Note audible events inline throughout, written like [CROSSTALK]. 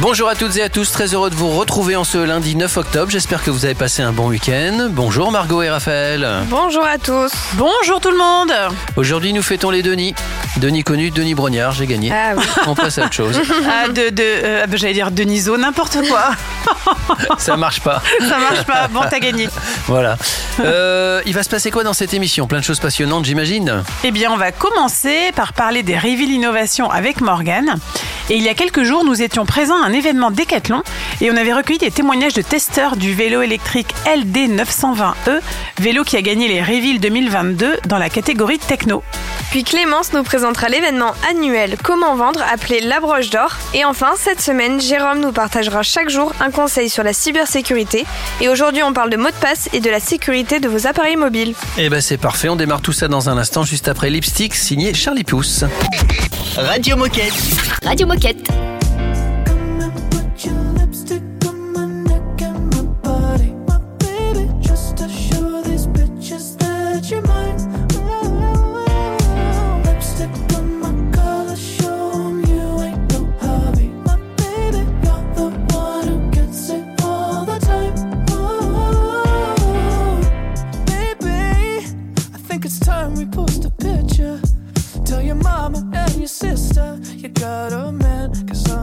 Bonjour à toutes et à tous, très heureux de vous retrouver en ce lundi 9 octobre. J'espère que vous avez passé un bon week-end. Bonjour Margot et Raphaël. Bonjour à tous. Bonjour tout le monde. Aujourd'hui, nous fêtons les Denis. Denis connu, Denis Brognard, j'ai gagné. Ah oui. On passe à autre chose. [LAUGHS] Ah, de, de, euh, bah, j'allais dire Deniso, n'importe quoi. Ça marche pas. [LAUGHS] Ça marche pas. Bon, t'as gagné. [LAUGHS] Voilà. Euh, il va se passer quoi dans cette émission? Plein de choses passionnantes, j'imagine. Eh bien, on va commencer par parler des Reveal Innovation avec Morgane. Et il y a quelques jours, nous étions présents un événement Décathlon et on avait recueilli des témoignages de testeurs du vélo électrique LD 920E, E, vélo qui a gagné les Reveal 2022 dans la catégorie techno. Puis Clémence nous présentera l'événement annuel Comment vendre appelé La Broche d'Or. Et enfin, cette semaine, Jérôme nous partagera chaque jour un conseil sur la cybersécurité. Et aujourd'hui, on parle de mots de passe et de la sécurité de vos appareils mobiles. Eh ben c'est parfait, on démarre tout ça dans un instant, juste après Lipstick, signé Charlie Pousse. Radio Moquette. Radio Moquette. Sister you got a man, cause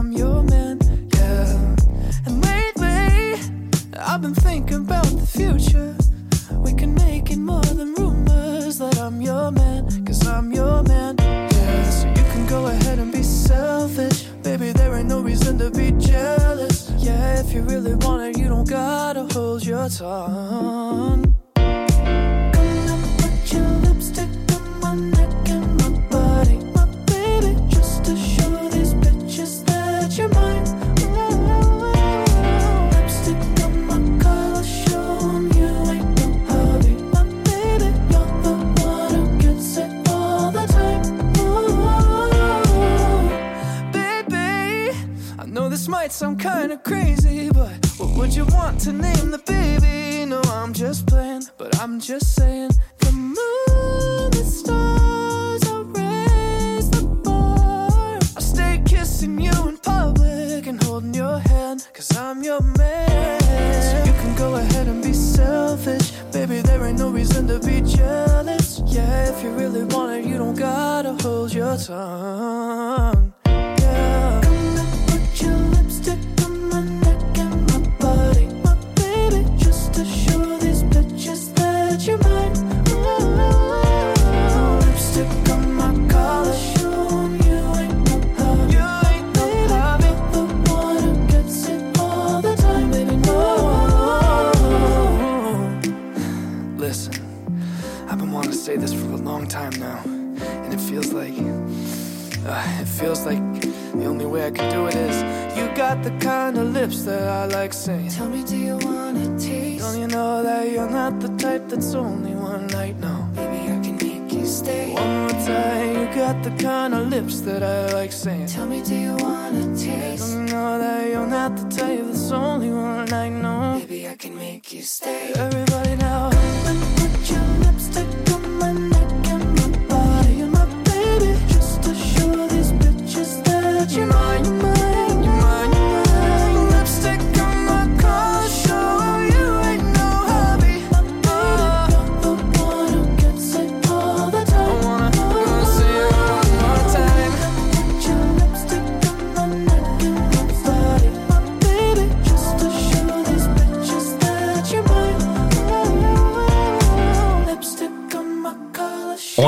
the kind of lips that I like saying. Tell me, do you wanna taste? You know that you're not the type that's only one I know. Maybe I can make you stay. Everybody now.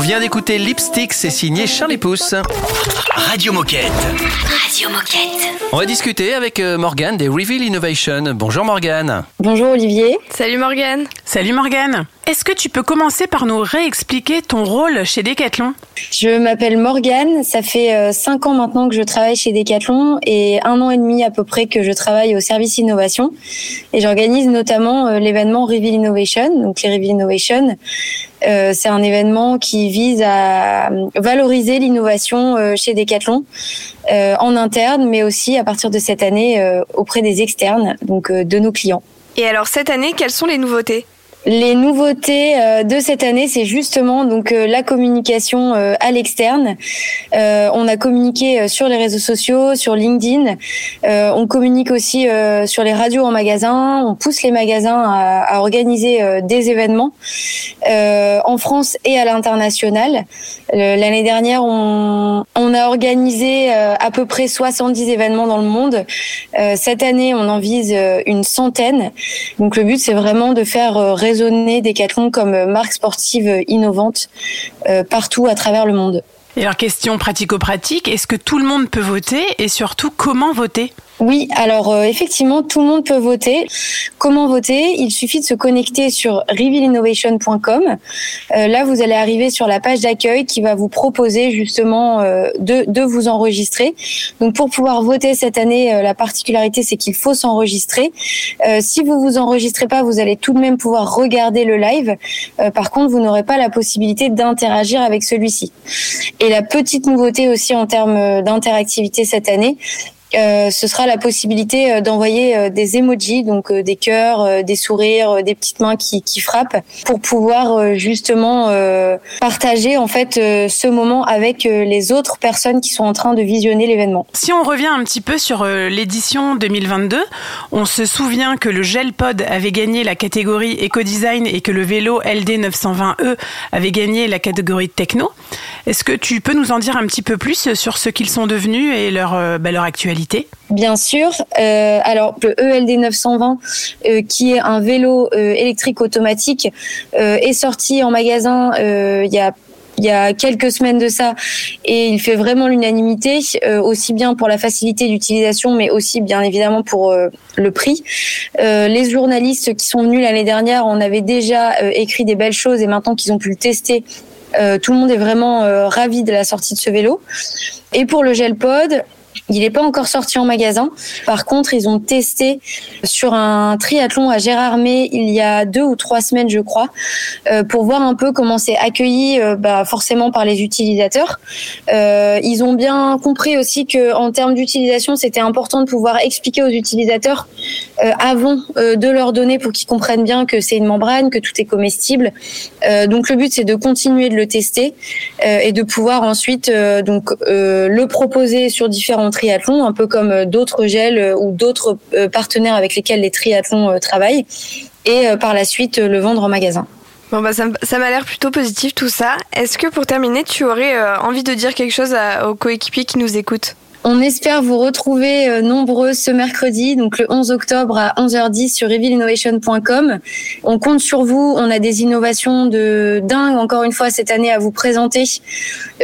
Vient d'écouter Lipstick, c'est signé Charlie Pousse. Radio Moquette. Radio Moquette. On va discuter avec euh, Morgane des Reveal Innovation. Bonjour Morgane. Bonjour Olivier. Salut Morgane. Salut Morgane. Est-ce que tu peux commencer par nous réexpliquer ton rôle chez Decathlon? Je m'appelle Morgane, ça fait euh, cinq ans maintenant que je travaille chez Decathlon et un an et demi à peu près que je travaille au service innovation et j'organise notamment euh, l'événement Reveal Innovation. Donc les Reveal Innovation, Euh, c'est un événement qui vise à valoriser l'innovation euh, chez Decathlon euh, en interne, mais aussi à partir de cette année euh, auprès des externes, donc euh, de nos clients. Et alors cette année, quelles sont les nouveautés? Les nouveautés euh, de cette année, c'est justement donc euh, la communication euh, à l'externe. On a communiqué sur les réseaux sociaux, sur LinkedIn. On communique aussi sur les radios en magasin. On pousse les magasins à, organiser des événements en France et à l'international. L'année dernière, on, a organisé à peu près 70 événements dans le monde. Cette année, on en vise une centaine. Donc le but, c'est vraiment de faire résonner Decathlon comme euh, marque sportive euh, innovante euh, partout à travers le monde. Et alors, question pratico-pratique, est-ce que tout le monde peut voter? Et surtout comment voter? Oui, alors euh, effectivement, tout le monde peut voter. Comment voter? Il suffit de se connecter sur revealinnovation.com. Euh, là, vous allez arriver sur la page d'accueil qui va vous proposer justement euh, de, de vous enregistrer. Donc, pour pouvoir voter cette année, la particularité, c'est qu'il faut s'enregistrer. Si vous vous enregistrez pas, vous allez tout de même pouvoir regarder le live. Par contre, vous n'aurez pas la possibilité d'interagir avec celui-ci. Et la petite nouveauté aussi en termes d'interactivité cette année, ce sera la possibilité euh, d'envoyer euh, des emojis, donc euh, des cœurs, euh, des sourires, euh, des petites mains qui, frappent, pour pouvoir euh, justement euh, partager en fait euh, ce moment avec euh, les autres personnes qui sont en train de visionner l'événement. Si on revient un petit peu sur euh, l'édition 2022, on se souvient que le Gelpod avait gagné la catégorie éco-design et que le vélo LD 920E avait gagné la catégorie techno. Est-ce que tu peux nous en dire un petit peu plus sur ce qu'ils sont devenus et leur, euh, bah, leur actualité? Bien sûr. Euh, alors le ELD 920, euh, qui est un vélo euh, électrique automatique, est sorti en magasin il y a quelques semaines de ça et il fait vraiment l'unanimité aussi bien pour la facilité d'utilisation mais aussi bien évidemment pour le prix. Les journalistes qui sont venus l'année dernière, on avait déjà écrit des belles choses et maintenant qu'ils ont pu le tester, tout le monde est vraiment ravi de la sortie de ce vélo. Et pour le Gelpod, il n'est pas encore sorti en magasin. Par contre, ils ont testé sur un triathlon à Gérardmer il y a deux ou trois semaines, je crois, euh, pour voir un peu comment c'est accueilli, euh, bah, forcément par les utilisateurs. Euh, ils ont bien compris aussi que en termes d'utilisation, c'était important de pouvoir expliquer aux utilisateurs avant de leur donner pour qu'ils comprennent bien que c'est une membrane, que tout est comestible. Donc le but, c'est de continuer de le tester et de pouvoir ensuite donc le proposer sur différents triathlons, un peu comme euh, d'autres gels euh, ou d'autres euh, partenaires avec lesquels les triathlons travaillent, et par la suite le vendre en magasin. Bon bah ça, m'a l'air plutôt positif tout ça. Est-ce que pour terminer, tu aurais envie de dire quelque chose aux coéquipiers qui nous écoutent? On espère vous retrouver euh, nombreux ce mercredi, donc le 11 octobre à 11h10 sur revealinnovation.com. On compte sur vous. On a des innovations de dingue encore une fois cette année à vous présenter.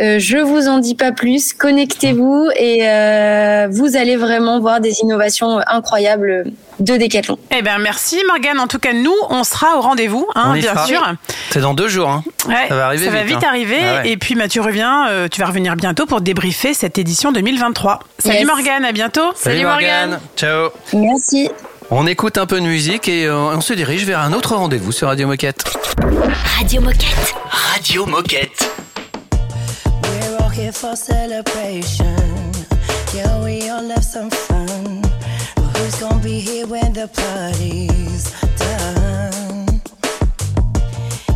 Euh, je vous en dis pas plus. Connectez-vous et euh, vous allez vraiment voir des innovations incroyables de Decathlon. Eh ben merci Morgane. En tout cas, nous, on sera au rendez-vous, hein, bien sera. sûr. C'est dans deux jours. Hein. Ouais, Ça va arriver ça va vite, hein. arriver. Ah ouais. Et puis, bah, tu reviens, euh, tu vas revenir bientôt pour débriefer cette édition 2023. Salut Yes. Morgane, à bientôt. Salut Morgane. Ciao. Merci. On écoute un peu de musique et euh, on se dirige vers un autre rendez-vous sur Radio Moquette. Radio Moquette. Radio Moquette. We're all here for celebration. Yeah, we all have some fun. Who's gonna be here when the party's done?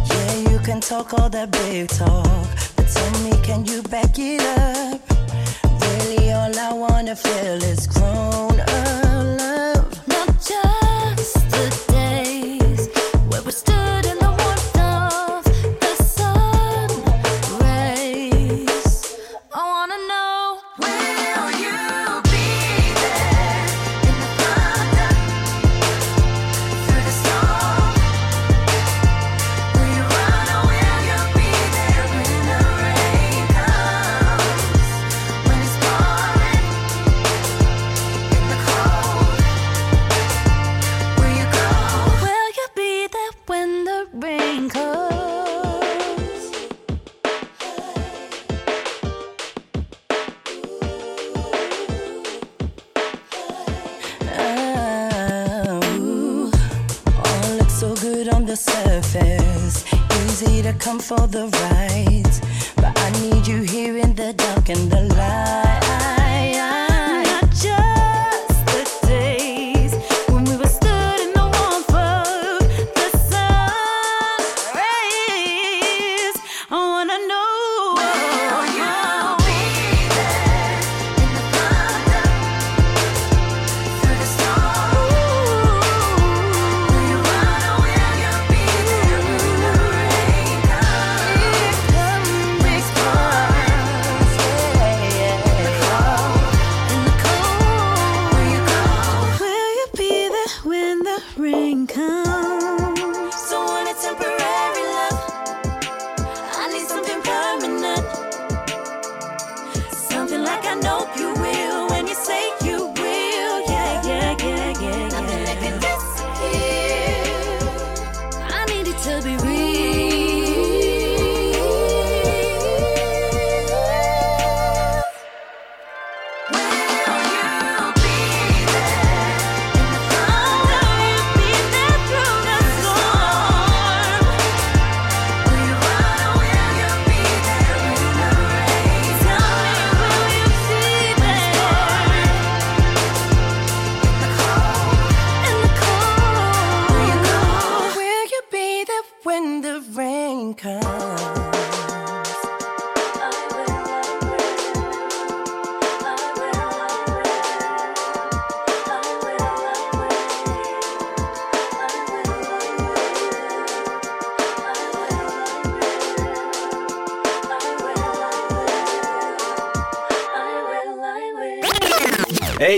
Yeah, you can talk all that big talk, but tell me, can you back it up? Really, all I wanna feel is grown up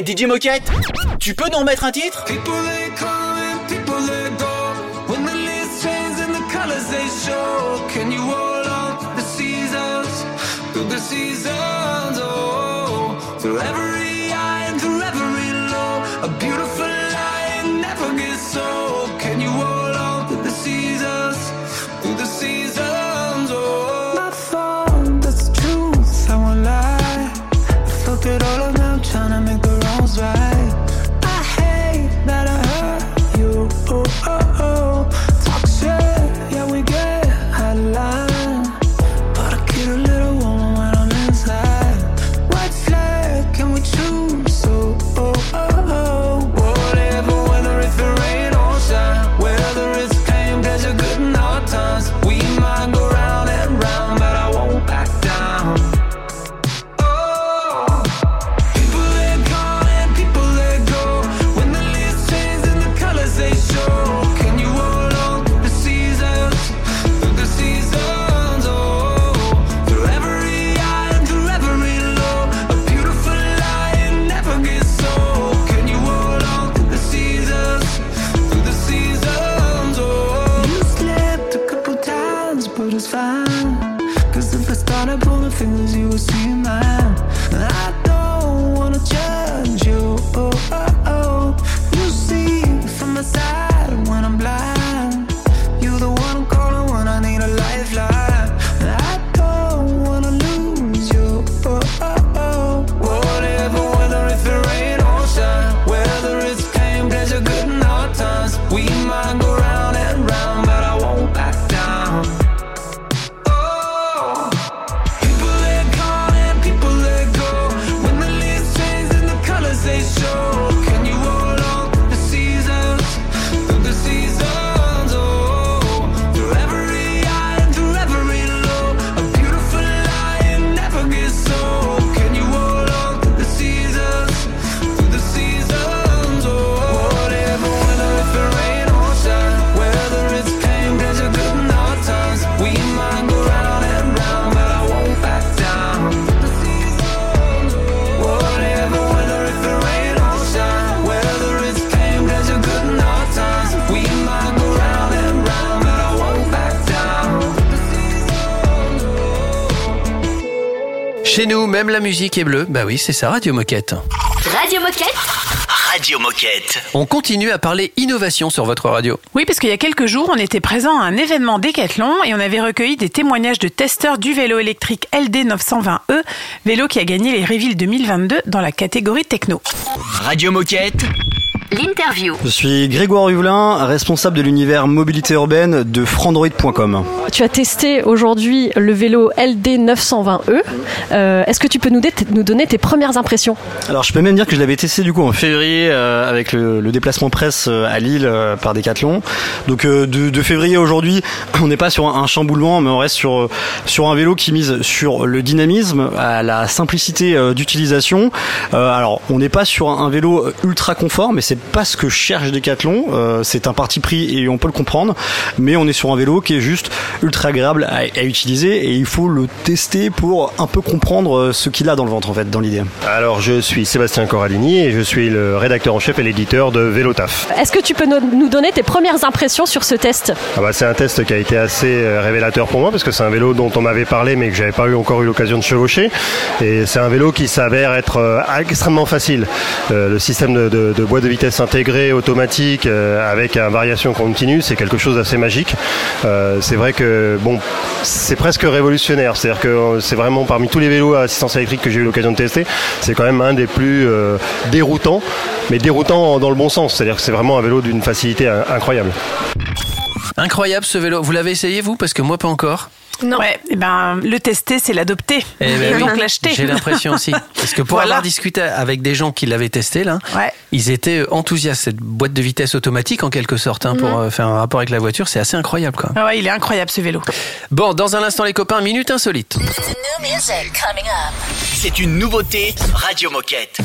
DJ Moquette, tu peux nous remettre un titre? même la musique est bleue. Bah oui, c'est ça, Radio Moquette. Radio Moquette Radio Moquette. On continue à parler innovation sur votre radio. Oui, parce qu'il y a quelques jours, on était présent à un événement Décathlon et on avait recueilli des témoignages de testeurs du vélo électrique LD 920E, vélo qui a gagné les Reveal 2022 dans la catégorie techno. Radio Moquette L'interview. Je suis Grégoire Huvelin, responsable de l'univers mobilité urbaine de frandroid.com. Tu as testé aujourd'hui le vélo LD 920E. Euh, Est-ce que tu peux nous, nous donner tes premières impressions? Alors je peux même dire que je l'avais testé du coup en février euh, avec le, le déplacement presse euh, à Lille euh, par Decathlon. Donc euh, de, de février à aujourd'hui, [CLEARS THROAT] on n'est pas sur un, chamboulement, mais on reste sur euh, sur un vélo qui mise sur le dynamisme, à la simplicité d'utilisation. Alors on n'est pas sur un, un vélo ultra confort, mais c'est pas ce que cherche Decathlon. C'est un parti pris et on peut le comprendre, mais on est sur un vélo qui est juste ultra agréable à, à utiliser et il faut le tester pour un peu comprendre euh, ce qu'il a dans le ventre en fait, dans l'idée. Alors, je suis Sébastien Coralini et je suis le rédacteur en chef et l'éditeur de Vélotaf. Est-ce que tu peux no- nous donner tes premières impressions sur ce test? Ah bah, c'est un test qui a été assez euh, révélateur pour moi parce que c'est un vélo dont on m'avait parlé mais que j'avais pas eu encore eu l'occasion de chevaucher. Et c'est un vélo qui s'avère être euh, extrêmement facile. Euh, le système de, de, de boîte de vitesse intégré, automatique, euh, avec une variation continue, c'est quelque chose d'assez magique. Euh, c'est vrai que bon, c'est presque révolutionnaire. C'est-à-dire que euh, c'est vraiment parmi tous les vélos à assistance électrique que j'ai eu l'occasion de tester, c'est quand même un des plus euh, déroutants, mais déroutant dans le bon sens. C'est-à-dire que c'est vraiment un vélo d'une facilité incroyable. Incroyable ce vélo. Vous l'avez essayé vous? Parce que moi pas encore. Non. Ouais, eh ben, le tester, c'est l'adopter. Eh ben [LAUGHS] donc l'acheter. J'ai l'impression aussi. Parce que pour Voilà. avoir discuté avec des gens qui l'avaient testé là, ils étaient enthousiastes. Cette boîte de vitesse automatique en quelque sorte, hein, pour Mhm. euh, faire un rapport avec la voiture, c'est assez incroyable quoi. Ah ouais, il est incroyable ce vélo. Bon, dans un instant les copains, minute insolite. C'est une nouveauté Radio Moquette.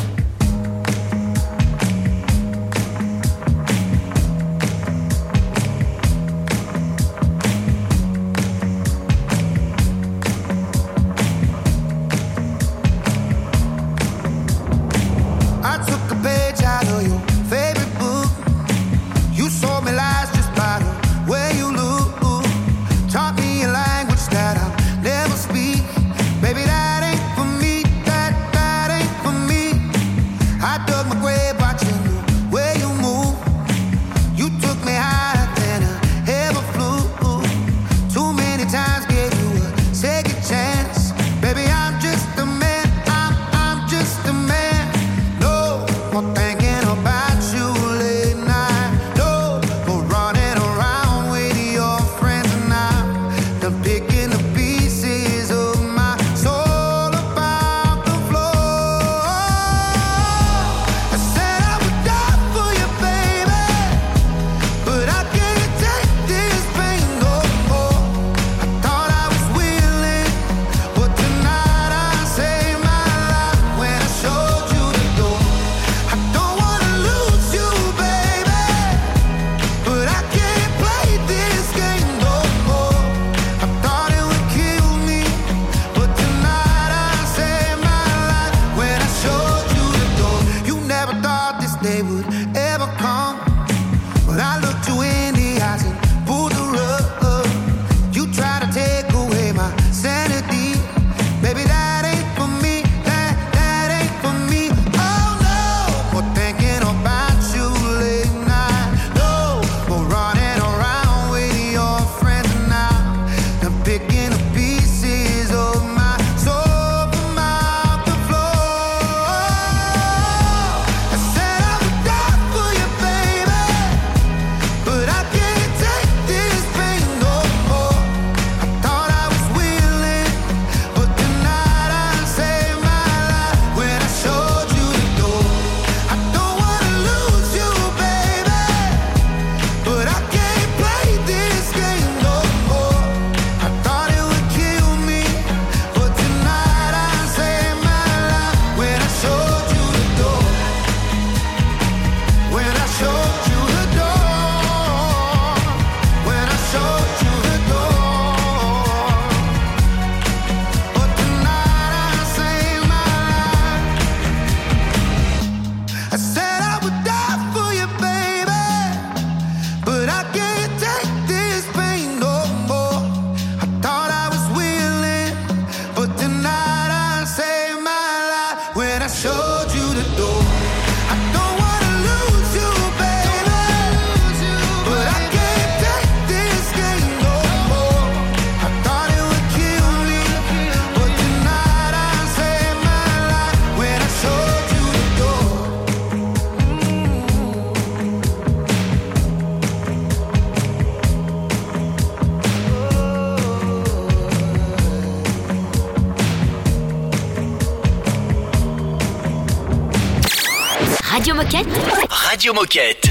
Radio Moquette.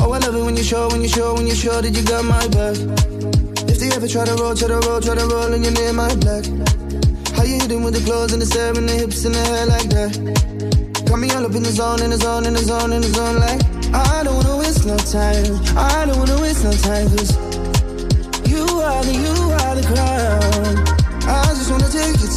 Oh, I love it when you show, when you show, when you show that you got my back. If they ever try to roll, try to roll, try to roll and you're near my black. How you hitting with the clothes and the stare and the hips and the hair like that? Got me all up in the zone, in the zone, in the zone, in the zone like I don't wanna waste no time. I don't wanna waste no time, cause you are the, you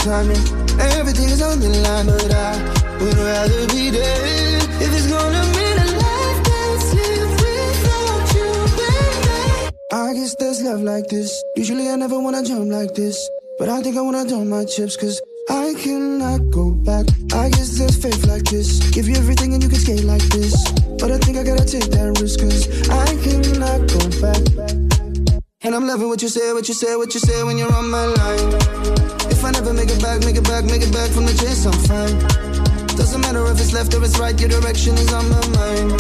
and everything is on the line, but I would rather be dead if it's gonna mean a life that's lived without you, baby. I guess there's love like this. Usually I never wanna jump like this, but I think I wanna dump my chips, cause I cannot go back. I guess there's faith like this. Give you everything and you can skate like this. But I think I gotta take that risk, cause I cannot go back. And I'm loving what you say, what you say, what you say when you're on my line. I never make it back, make it back, make it back from the chase, I'm fine. Doesn't matter if it's left or it's right, your direction is on my mind.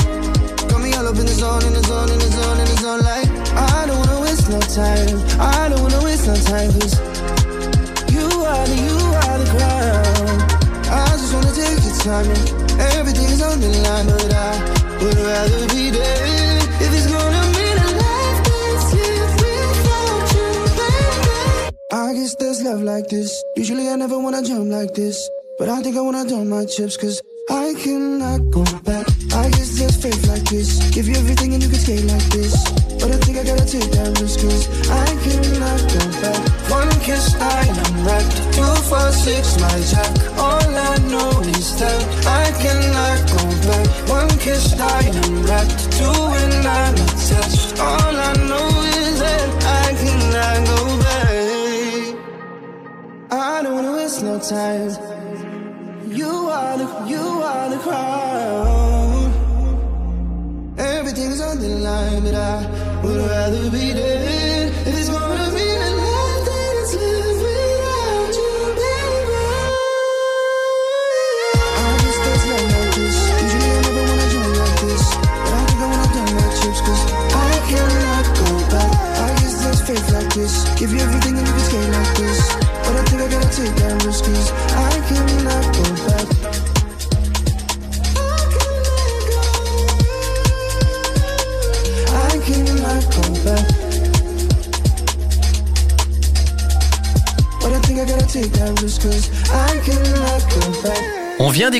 Got me all up in the zone, in the zone, in the zone, in the zone, like I don't wanna waste no time. I don't wanna waste no time, cause you are the, you are the crown. I just wanna take your time and everything is on the line, but I would rather be dead I guess there's love like this. Usually I never wanna jump like this, but I think I wanna dump my chips, cause I cannot go back. I guess there's faith like this. Give you everything and you can skate like this. But I think I gotta take that risk, cause I cannot go back. One kiss, I am wrecked. Two, four, six, my jack. All I know is that I cannot go back. One kiss, I am wrecked. Two, and I'm attached. All I know no time. You are the, you are the crown. Everything is on the line, but I would rather be dead.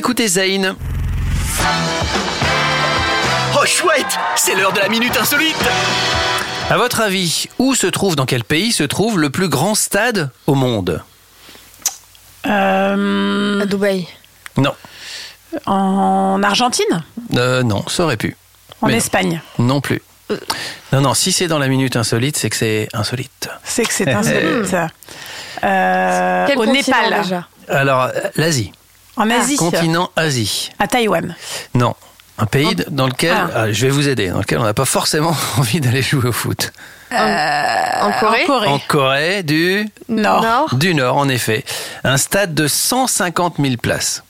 D'écouter Zayn. Oh chouette, c'est l'heure de la minute insolite. À votre avis, où se trouve, dans quel pays se trouve le plus grand stade au monde? Euh, À Dubaï. Non, en Argentine? Euh, non, ça aurait pu. En Mais. Espagne Non plus. Non, non, si c'est dans la minute insolite, c'est que c'est insolite. C'est que c'est insolite. [LAUGHS] Euh, Quel au Népal. déjà? Alors, euh, l'Asie. En Asie. Continent Asie. À Taïwan. Non. Un pays dans lequel, Ah. ah, je vais vous aider, dans lequel on n'a pas forcément [LAUGHS] envie d'aller jouer au foot. En Corée En Corée. En Corée du Nord. Du Nord, en effet. Un stade de 150 000 places.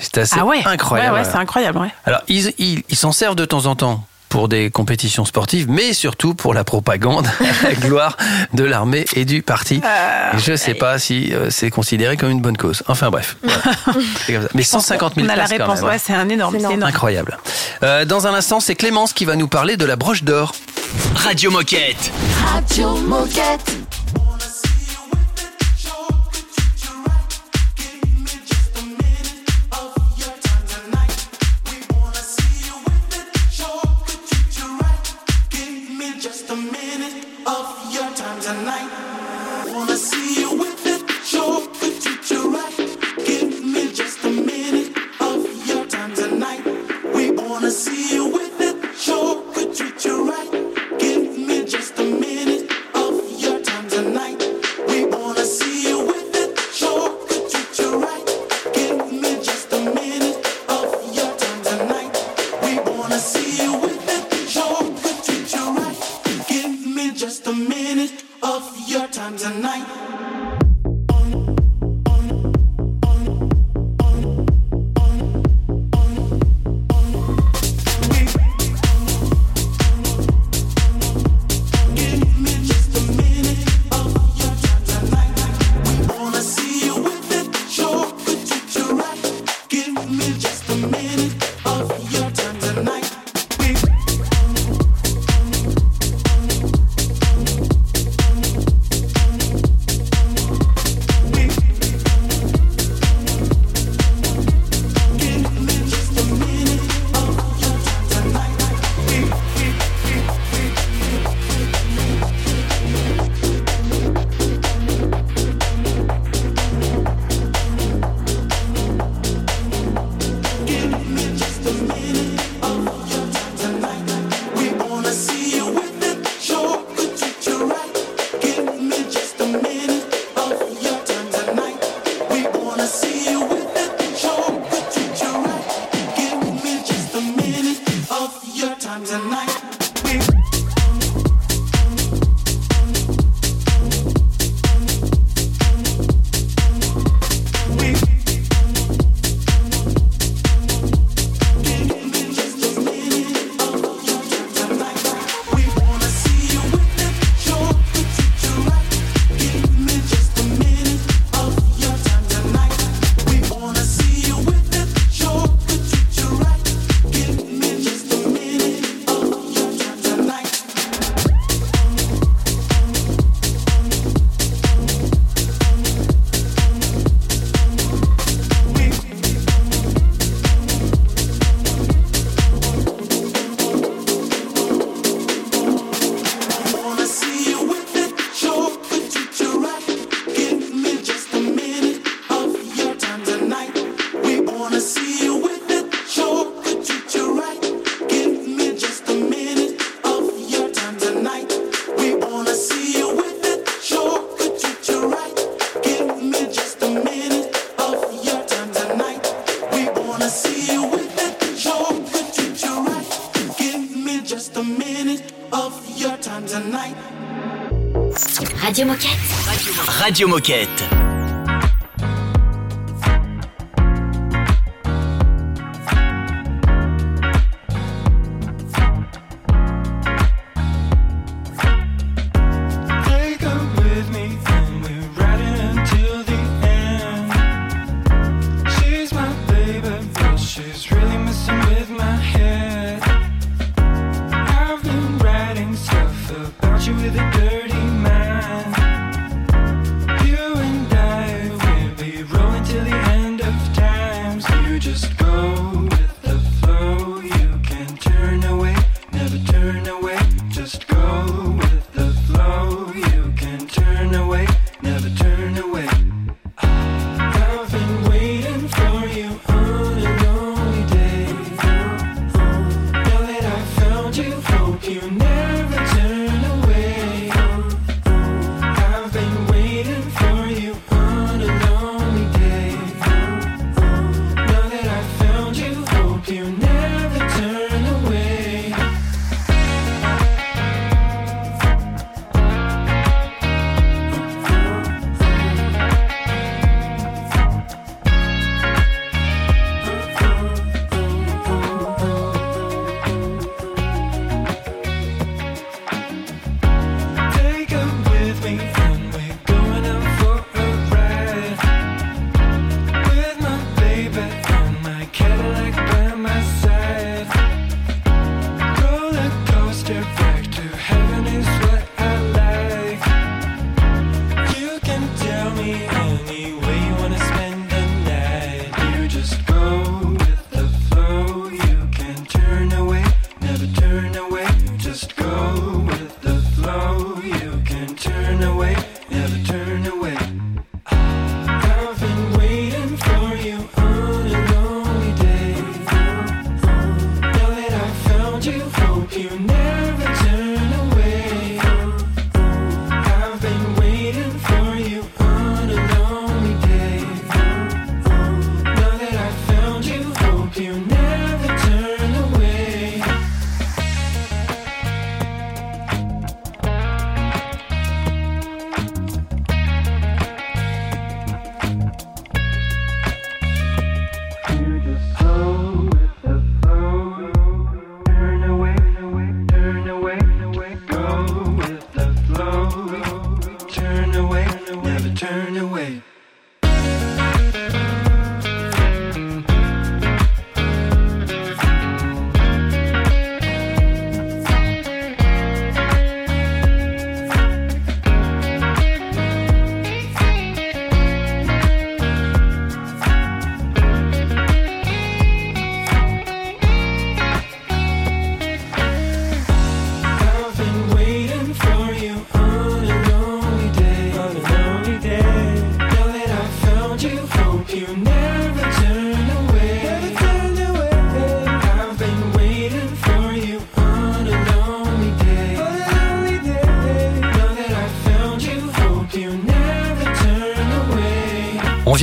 C'est assez Ah ouais. incroyable. Ouais, ouais, c'est incroyable, ouais. Alors, ils ils- ils s'en servent de temps en temps pour des compétitions sportives, mais surtout pour la propagande [LAUGHS] la gloire de l'armée et du parti. Euh, Et je ne sais pas si euh, c'est considéré comme une bonne cause. Enfin bref. [LAUGHS] Voilà. Mais 150 000 On a la places quand réponse. même, hein. Ouais, c'est un énorme. C'est c'est énorme. Incroyable. Euh, dans un instant, c'est Clémence qui va nous parler de la broche d'or. Radio Moquette. Radio Moquette. Radio Moquette.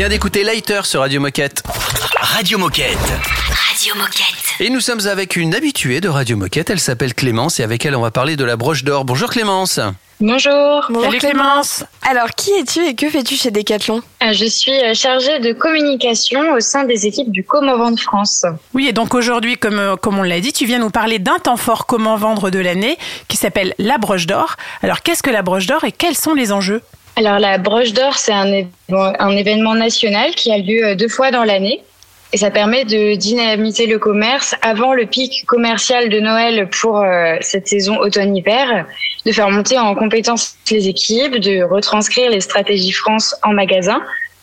Vient d'écouter Lighter sur Radio Moquette. Radio Moquette. Radio Moquette. Et nous sommes avec une habituée de Radio Moquette. Elle s'appelle Clémence et avec elle, on va parler de la broche d'or. Bonjour Clémence. Bonjour. Bonjour Salut Clémence. Alors, qui es-tu et que fais-tu chez Decathlon Euh, Je suis euh, chargée de communication au sein des équipes du Comment Vendre France. Oui, et donc aujourd'hui, comme, euh, comme on l'a dit, tu viens nous parler d'un temps fort comment vendre de l'année qui s'appelle la broche d'or. Alors, qu'est-ce que la broche d'or et quels sont les enjeux? Alors la broche d'or, c'est un, événement national qui a lieu euh, deux fois dans l'année. Et ça permet de dynamiser le commerce avant le pic commercial de Noël pour euh, cette saison automne-hiver, de faire monter en compétence les équipes, de retranscrire les stratégies France en magasin,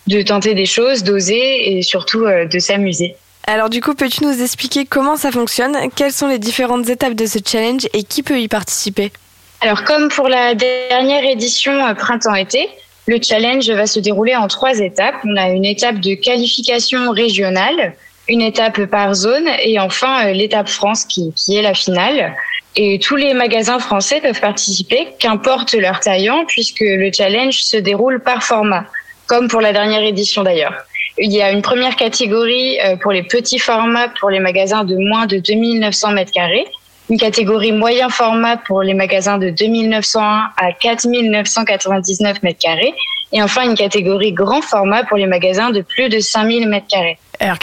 de tenter des choses, d'oser et surtout euh, de s'amuser. Alors du coup, peux-tu nous expliquer comment ça fonctionne? Quelles sont les différentes étapes de ce challenge et qui peut y participer? Alors, comme pour la dernière édition euh, printemps-été, le challenge va se dérouler en trois étapes. On a une étape de qualification régionale, une étape par zone et enfin euh, l'étape France qui, qui est la finale. Et tous les magasins français peuvent participer, qu'importe leur taillant, puisque le challenge se déroule par format, comme pour la dernière édition d'ailleurs. Il y a une première catégorie euh, pour les petits formats pour les magasins de moins de 2900 mètres carrés une catégorie moyen format pour les magasins de 2901 à 4999 mètres carrés et enfin une catégorie grand format pour les magasins de plus de 5000 mètres carrés.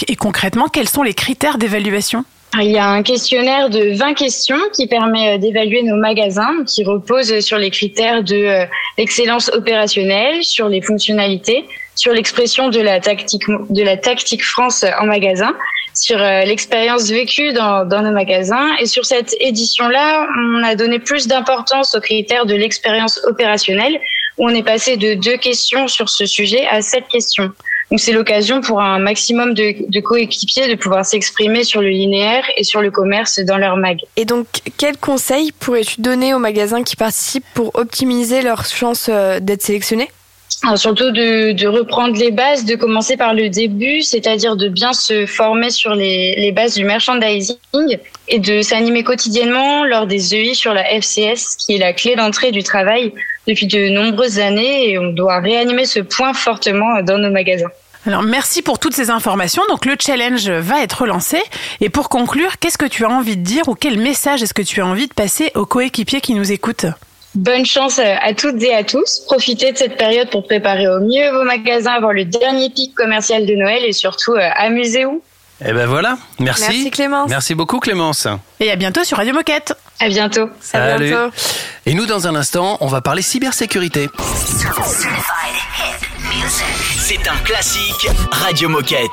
Et concrètement, quels sont les critères d'évaluation? Il y a un questionnaire de 20 questions qui permet euh, d'évaluer nos magasins, qui repose sur les critères de euh, l'excellence opérationnelle, sur les fonctionnalités, sur l'expression de la tactique de la tactique France en magasin, sur euh, l'expérience vécue dans, dans nos magasins. Et sur cette édition-là, on a donné plus d'importance aux critères de l'expérience opérationnelle, où on est passé de deux questions sur ce sujet à sept questions. Donc c'est l'occasion pour un maximum de, de coéquipiers de pouvoir s'exprimer sur le linéaire et sur le commerce dans leur mag. Et donc, quels conseils pourrais-tu donner aux magasins qui participent pour optimiser leurs chances euh, d'être sélectionnés? Alors, surtout de, reprendre les bases, de commencer par le début, c'est-à-dire de bien se former sur les, les bases du merchandising et de s'animer quotidiennement lors des EI sur la FCS, qui est la clé d'entrée du travail depuis de nombreuses années et on doit réanimer ce point fortement dans nos magasins. Alors merci pour toutes ces informations. Donc le challenge va être lancé. Et pour conclure, qu'est-ce que tu as envie de dire ou quel message est-ce que tu as envie de passer aux coéquipiers qui nous écoutent? Bonne chance à toutes et à tous. Profitez de cette période pour préparer au mieux vos magasins avant le dernier pic commercial de Noël et surtout euh, amusez-vous. Eh ben voilà, merci. Merci, Clémence. Merci beaucoup Clémence. Et à bientôt sur Radio Moquette. À bientôt. Salut. Et nous, dans un instant, on va parler cybersécurité. C'est un classique Radio Moquette.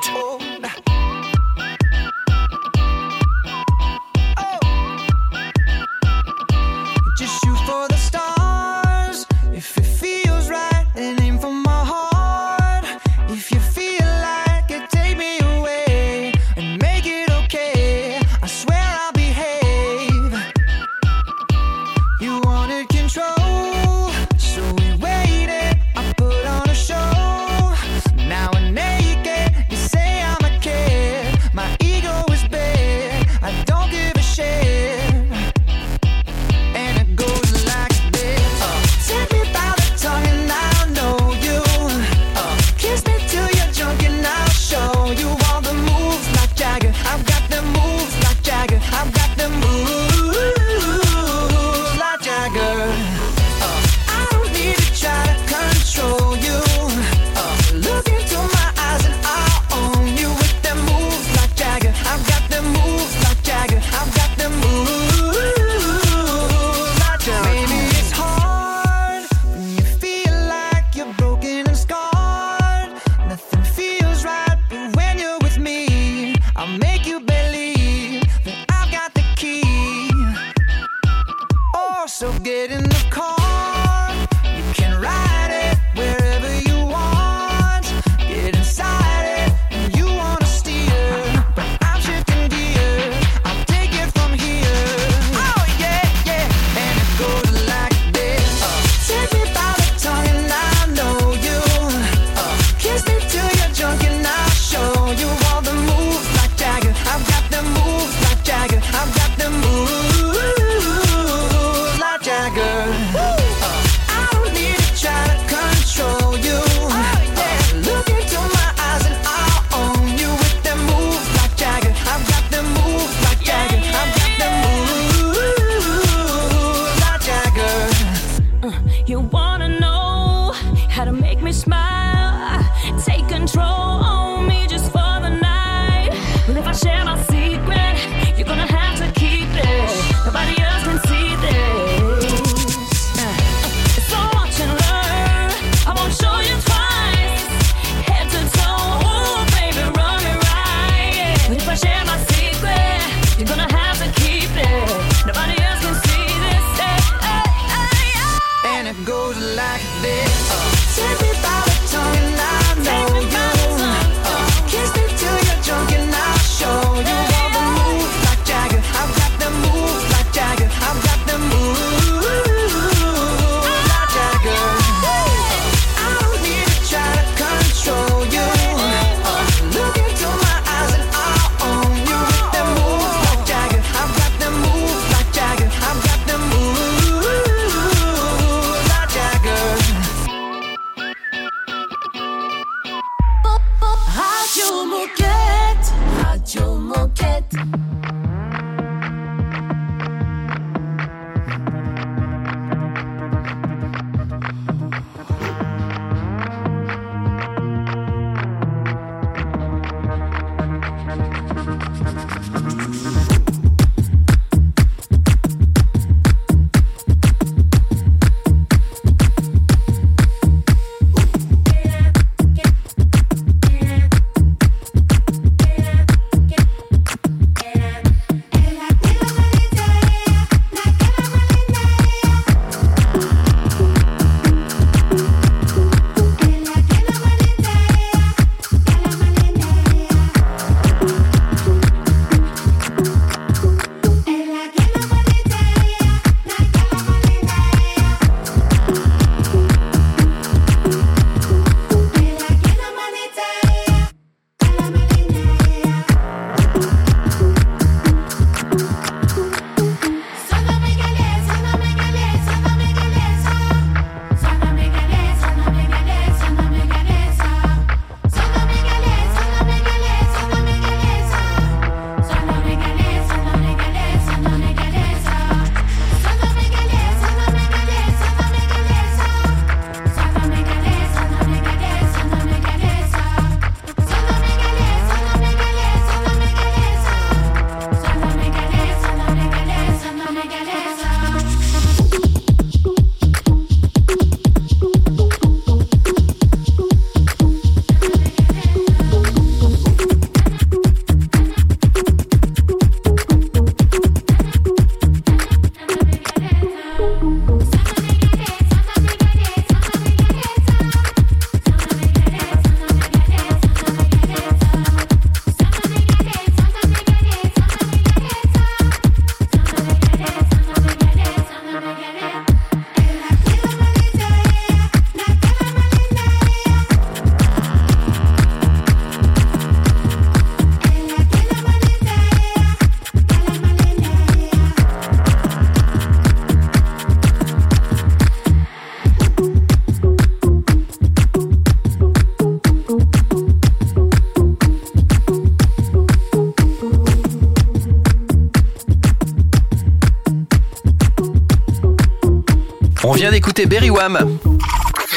Vient d'écouter Berry Wham.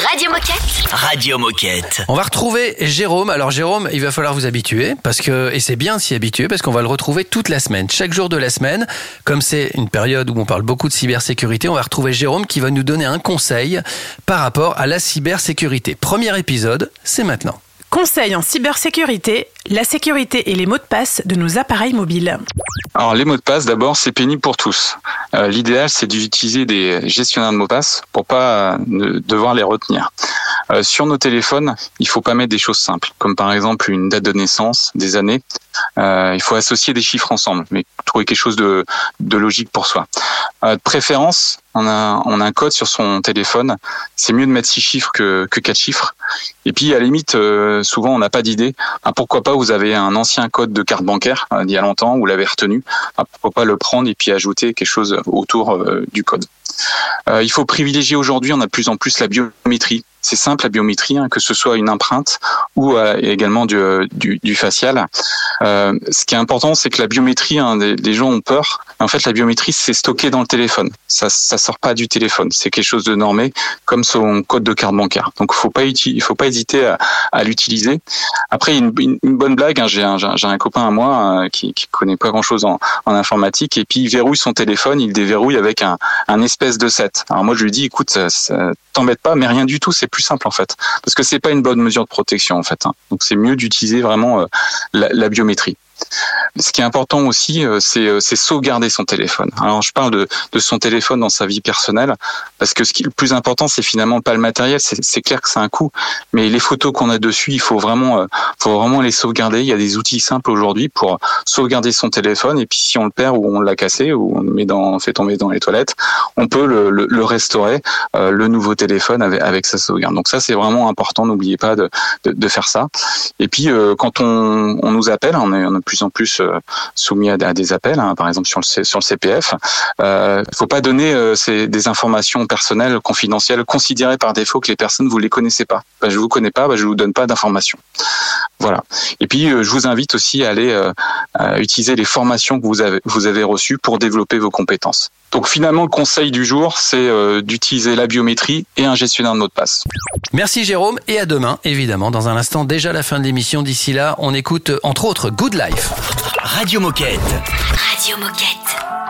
Radio Moquette. Radio Moquette. On va retrouver Jérôme. Alors Jérôme, il va falloir vous habituer parce que et c'est bien de s'y habituer parce qu'on va le retrouver toute la semaine, chaque jour de la semaine. Comme c'est une période où on parle beaucoup de cybersécurité, on va retrouver Jérôme qui va nous donner un conseil par rapport à la cybersécurité. Premier épisode, c'est maintenant. Conseil en cybersécurité, la sécurité et les mots de passe de nos appareils mobiles. Alors les mots de passe, d'abord, c'est pénible pour tous. Euh, L'idéal, c'est d'utiliser des gestionnaires de mots de passe pour pas euh, devoir les retenir. Euh, sur nos téléphones, il faut pas mettre des choses simples, comme par exemple une date de naissance, des années. Il faut associer des chiffres ensemble, mais trouver quelque chose de, de logique pour soi. De préférence, on a, on a un code sur son téléphone. C'est mieux de mettre six chiffres que, que quatre chiffres. Et puis, à la limite, euh, souvent, on n'a pas d'idée. Ah, pourquoi pas, vous avez un ancien code de carte bancaire euh, d'il y a longtemps, vous l'avez retenu. Ah, pourquoi pas le prendre et puis ajouter quelque chose autour euh, du code. Euh, il faut privilégier aujourd'hui, on a de plus en plus la biométrie. C'est simple la biométrie, hein, que ce soit une empreinte ou euh, également du, du, facial. Ce qui est important, c'est que la biométrie, hein, les gens ont peur. En fait, la biométrie, c'est stocké dans le téléphone. Ça, ça sort pas du téléphone. C'est quelque chose de normé, comme son code de carte bancaire. Donc, faut pas, il faut pas hésiter à, à l'utiliser. Après, une, une, une bonne blague. hein, j'ai un, un- copain à moi euh, qui, qui connaît pas grand-chose en, en informatique, et puis il verrouille son téléphone, il le déverrouille avec un, un espèce de set. Alors moi, je lui dis, écoute, ça, ça t'embête pas, mais rien du tout. C'est plus simple en fait, parce que c'est pas une bonne mesure de protection en fait. hein. Donc, c'est mieux d'utiliser vraiment euh, la, la biométrie. Ce qui est important aussi, euh, c'est euh, c'est sauvegarder son téléphone. Alors je parle de, de son téléphone dans sa vie personnelle, parce que ce qui le plus important, c'est finalement pas le matériel. C'est clair que c'est un coût, mais les photos qu'on a dessus, il faut vraiment, euh, faut vraiment les sauvegarder. Il y a des outils simples aujourd'hui pour sauvegarder son téléphone, et puis si on le perd ou on l'a cassé ou on le met dans, fait tomber dans les toilettes, on peut le, le, le restaurer, le nouveau téléphone avec, avec sa sauvegarde. Donc ça, c'est vraiment important. N'oubliez pas de, de, de faire ça. Et puis quand on, on nous appelle, on est, on plus en plus euh, soumis à, des appels, hein, par exemple sur le, CPF. Il faut pas donner euh, des informations personnelles confidentielles considérées par défaut que les personnes vous les connaissez pas. Bah, je vous connais pas, bah, je vous donne pas d'informations. Voilà. Et puis euh, je vous invite aussi à aller utiliser les formations que vous avez reçues pour développer vos compétences. Donc finalement le conseil du jour c'est euh, d'utiliser la biométrie et un gestionnaire de mot de passe. Merci Jérôme et à demain, évidemment. Dans un instant, déjà la fin de l'émission. D'ici là, on écoute euh, entre autres Good Life. Radio Moquette. Radio Moquette.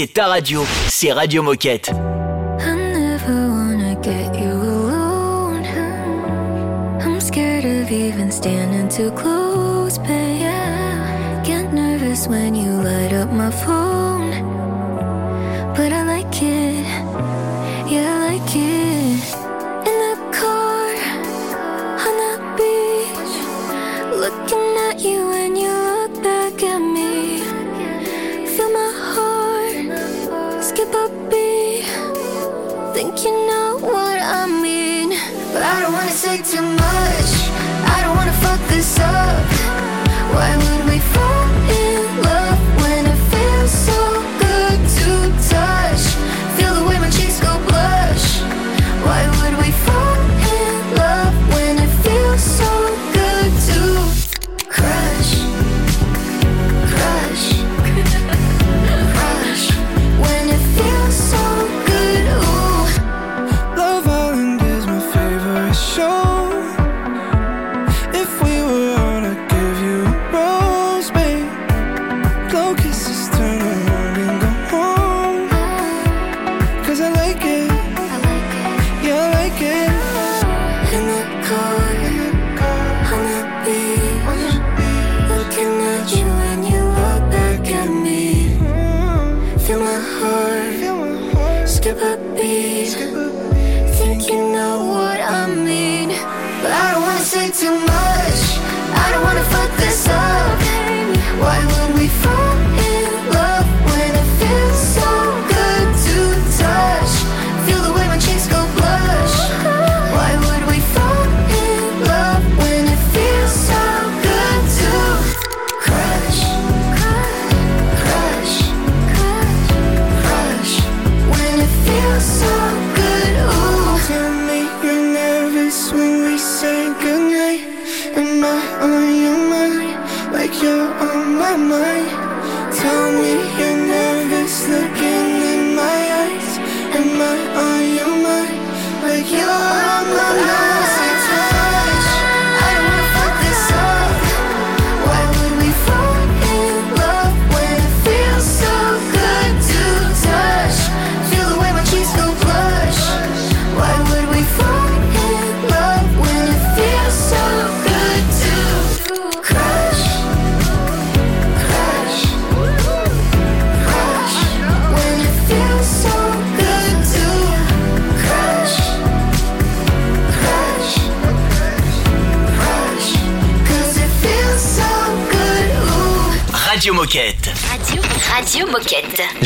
C'est ta radio. C'est Radio Moquette. I never wanna get you alone. I'm scared of even standing too close, babe. Yeah. Get nervous when you light up my phone.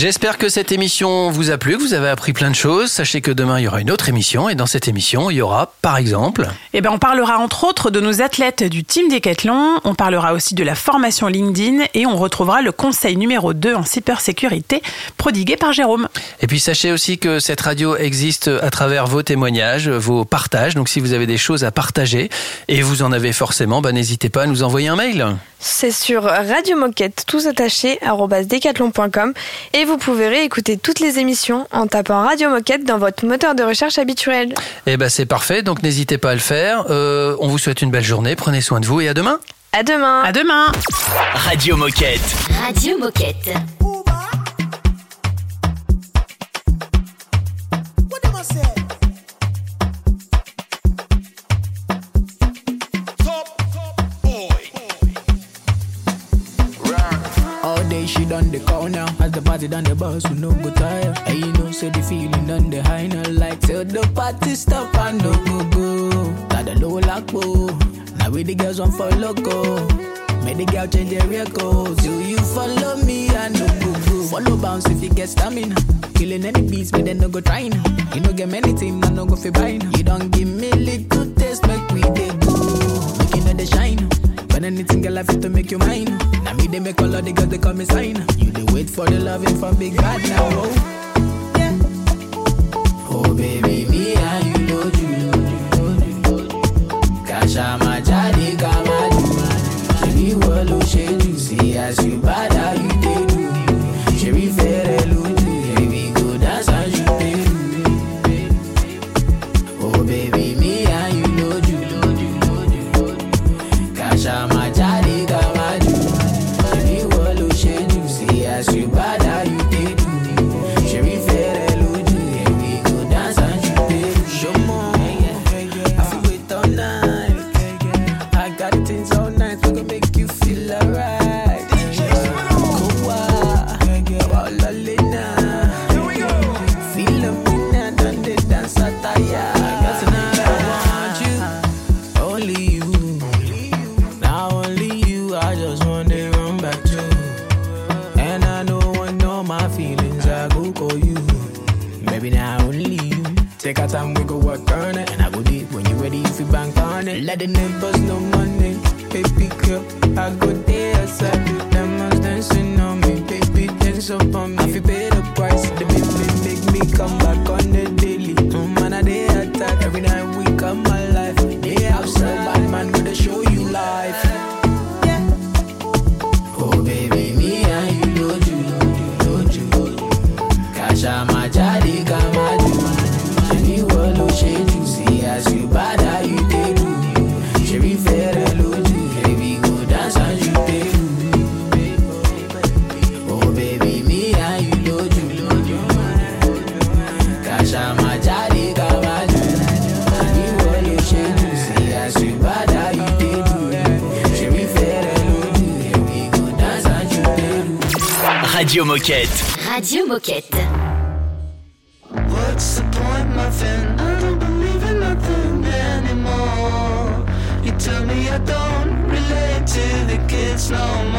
J'espère que cette émission vous a plu, que vous avez appris plein de choses. Sachez que demain, il y aura une autre émission. Et dans cette émission, il y aura, par exemple... Eh ben, on parlera entre autres de nos athlètes du team Décathlon, on parlera aussi de la formation LinkedIn et on retrouvera le conseil numéro 2 en cybersécurité prodigué par Jérôme. Et puis sachez aussi que cette radio existe à travers vos témoignages, vos partages. Donc si vous avez des choses à partager et vous en avez forcément, bah, n'hésitez pas à nous envoyer un mail. C'est sur Radio Moquette, decathlon.com et vous pouvez réécouter toutes les émissions en tapant Radio Moquette dans votre moteur de recherche habituel. Et ben c'est parfait, donc n'hésitez pas à le faire. Euh, on vous souhaite une belle journée, prenez soin de vous et à demain. À demain. À demain. Radio Moquette. Radio Moquette. The bus, we no go tire. And you know, say the feeling done the high now. Like till the party stop and no go go. Got the low lock Now we the girls want for loco. Make the girl change their records. Do you follow me? I no go go. Follow bounce if you get stamina. Killing any beats, but then no go trying. You no get many team, I no go fi buying. You don't give me little taste, make we dey go. Make you know the shine. Anything girl I fit to make you mine. Now me they make all of the girls they call me sign. You they wait for the loving from big bad now. Oh, yeah. oh baby, me and you know you. Kasha my jadi kama do. Shebi wolo shedu see as you bad feelings, I go call you. Maybe now only you. Take our time, we go work on it. And I go deep when you ready, if you bank on it. Let the neighbors know money. Baby girl, I go there outside. Them ones dancing on me. Baby, dance up on me. Radio Moquette. Radio Moquette. What's the point, muffin? I don't believe in nothing anymore. You tell me I don't relate to the kids no more.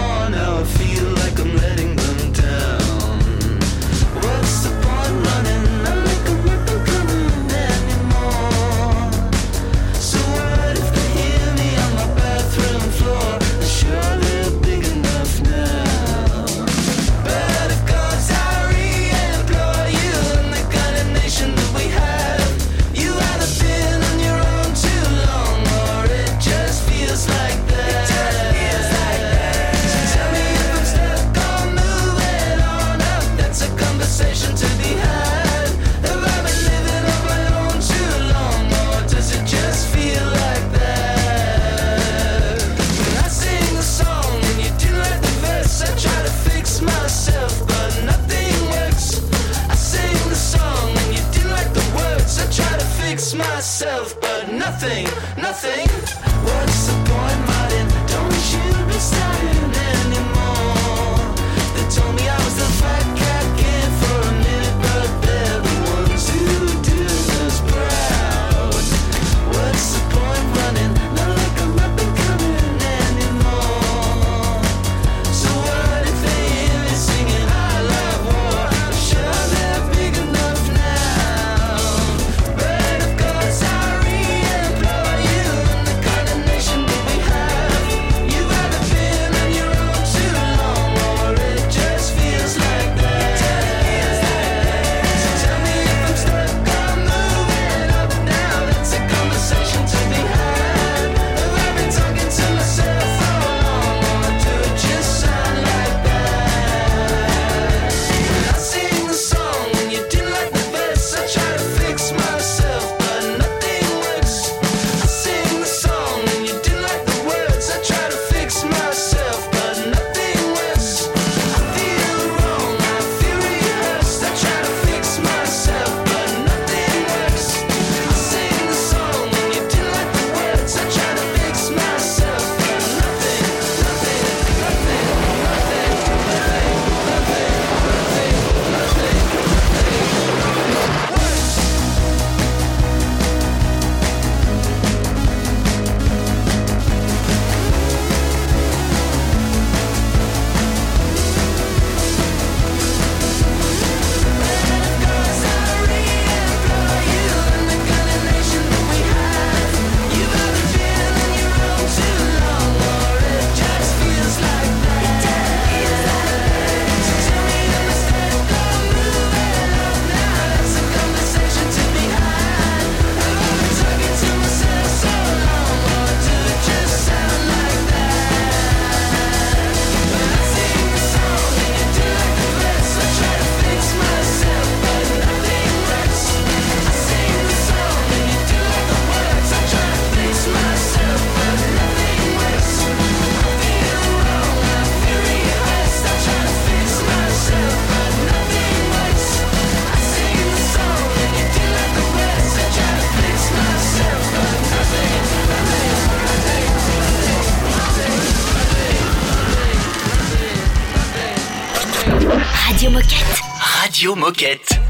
Radio Moquette.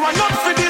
you are not for this.